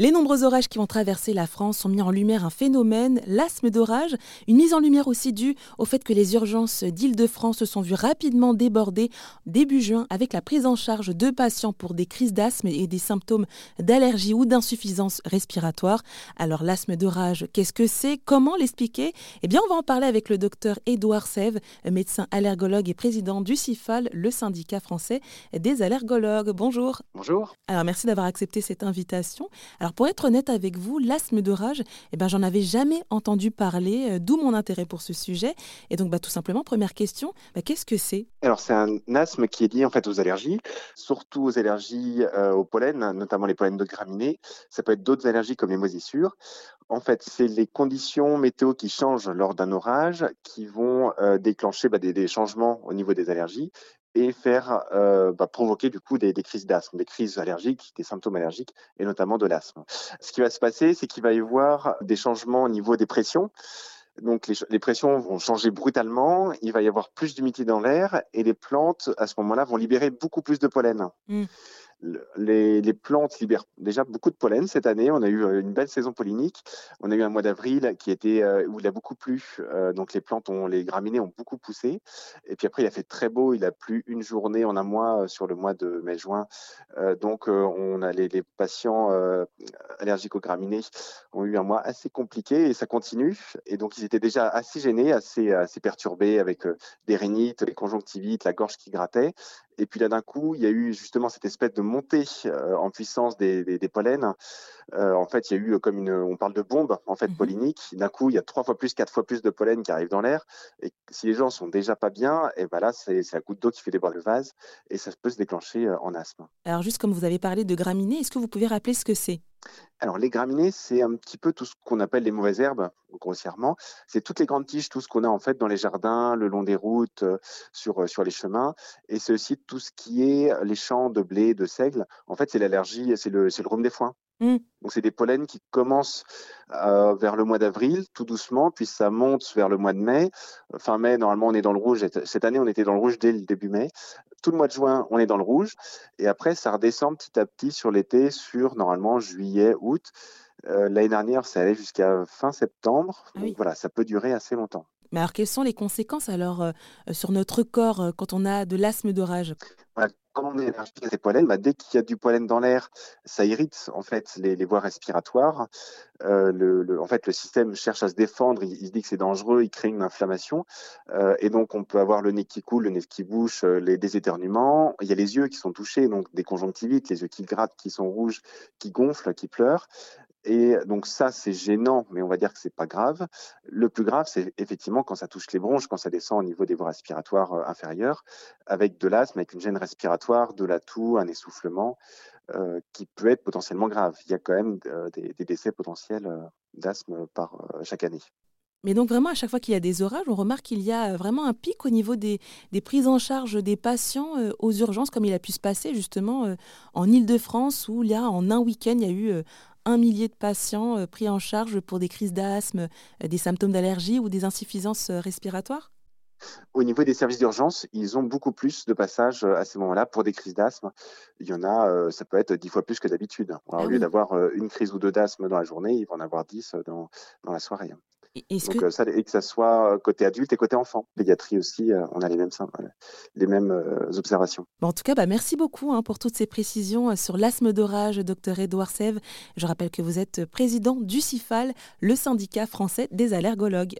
Les nombreux orages qui vont traverser la France ont mis en lumière un phénomène, l'asthme d'orage, une mise en lumière aussi due au fait que les urgences d'Île-de-France se sont vues rapidement débordées début juin avec la prise en charge de patients pour des crises d'asthme et des symptômes d'allergie ou d'insuffisance respiratoire. Alors l'asthme d'orage, qu'est-ce que c'est? Comment l'expliquer? Eh bien on va en parler avec le docteur Édouard Sève, médecin allergologue et président du CIFAL, le syndicat français des allergologues. Bonjour. Bonjour. Alors merci d'avoir accepté cette invitation. Alors pour être honnête avec vous, l'asthme de rage, eh ben, j'en avais jamais entendu parler, euh, d'où mon intérêt pour ce sujet. Et donc bah, tout simplement, première question, bah, qu'est-ce que c'est? Alors c'est un asthme qui est lié en fait aux allergies, surtout aux allergies euh, au pollen, notamment les pollens de graminées. Ça peut être d'autres allergies comme les moisissures. En fait, c'est les conditions météo qui changent lors d'un orage qui vont euh, déclencher bah, des, des changements au niveau des allergies et faire euh, bah, provoquer du coup des, crises d'asthme, des crises allergiques, des symptômes allergiques et notamment de l'asthme. Ce qui va se passer, c'est qu'il va y avoir des changements au niveau des pressions. Donc les, les, pressions vont changer brutalement, il va y avoir plus d'humidité dans l'air et les plantes à ce moment-là vont libérer beaucoup plus de pollen. Mmh les, plantes libèrent déjà beaucoup de pollen cette année. On a eu euh, une belle saison pollinique. On a eu un mois d'avril qui était euh, où il a beaucoup plu, euh, donc les plantes les graminées ont beaucoup poussé. Et puis après, il a fait très beau. Il a plu une journée en un mois sur le mois de mai-juin. donc on a les, les patients allergiques aux graminées ont eu un mois assez compliqué et ça continue. Et donc ils étaient déjà assez gênés, assez, assez perturbés avec des rhinites, les conjonctivites, la gorge qui grattait. Et puis là, d'un coup, il y a eu justement cette espèce de montée euh, en puissance des, des, des pollens. Euh, en fait, il y a eu comme une, on parle de bombe en fait mmh pollinique. D'un coup, il y a trois fois plus, quatre fois plus de pollen qui arrive dans l'air. Et si les gens sont déjà pas bien, et ben là, c'est la goutte d'eau qui fait déborder le vase et ça peut se déclencher euh, en asthme. Alors, juste comme vous avez parlé de graminées, est-ce que vous pouvez rappeler ce que c'est? Alors, les graminées, c'est un petit peu tout ce qu'on appelle les mauvaises herbes, grossièrement. C'est toutes les grandes tiges, tout ce qu'on a en fait dans les jardins, le long des routes, euh, sur, euh, sur les chemins. Et c'est aussi tout ce qui est les champs de blé, de seigle. En fait, c'est l'allergie, c'est le, le rhume des foins. Mmh. Donc, c'est des pollens qui commencent euh, vers le mois d'avril, tout doucement, puis ça monte vers le mois de mai. Fin mai, normalement, on est dans le rouge. Cette année, on était dans le rouge dès le début mai. Tout le mois de juin, on est dans le rouge. Et après, ça redescend petit à petit sur l'été, sur normalement juillet, août. Euh, L'année dernière, ça allait jusqu'à fin septembre. Ah Donc voilà, ça peut durer assez longtemps. Mais alors, quelles sont les conséquences alors euh, sur notre corps euh, quand on a de l'asthme d'orage? Voilà, Quand on est allergique à bah, dès qu'il y a du pollen dans l'air, ça irrite en fait les, voies respiratoires. Euh, le, en fait, le système cherche à se défendre. Il, il se dit que c'est dangereux. Il crée une inflammation, euh, et donc on peut avoir le nez qui coule, le nez qui bouche, euh, les, des éternuements. Il y a les yeux qui sont touchés, donc des conjonctivites, les yeux qui grattent, qui sont rouges, qui gonflent, qui pleurent. Et donc ça, c'est gênant, mais on va dire que c'est pas grave. Le plus grave, c'est effectivement quand ça touche les bronches, quand ça descend au niveau des voies respiratoires euh, inférieures, avec de l'asthme, avec une gêne respiratoire, de la toux, un essoufflement, euh, qui peut être potentiellement grave. Il y a quand même euh, des, décès potentiels d'asthme par chaque année. Mais donc vraiment, à chaque fois qu'il y a des orages, on remarque qu'il y a vraiment un pic au niveau des, prises en charge des patients aux urgences, comme il a pu se passer justement en Ile-de-France, où a en un week-end, il y a eu un millier de patients euh, pris en charge pour des crises d'asthme, euh, des symptômes d'allergie ou des insuffisances euh, respiratoires? Au niveau des services d'urgence, ils ont beaucoup plus de passages à ces moments-là pour des crises d'asthme. Il y en a, ça peut être dix fois plus que d'habitude. Ah au lieu oui. d'avoir une crise ou deux d'asthme dans la journée, ils vont en avoir dix dans, dans la soirée. Donc, que... ça, et que ça soit côté adulte et côté enfant. Pédiatrie aussi, on a les mêmes, les mêmes observations. Bon, en tout cas, bah, merci beaucoup hein, pour toutes ces précisions sur l'asthme d'orage, docteur Edouard Sève. Je rappelle que vous êtes président du CIFAL, le syndicat français des allergologues.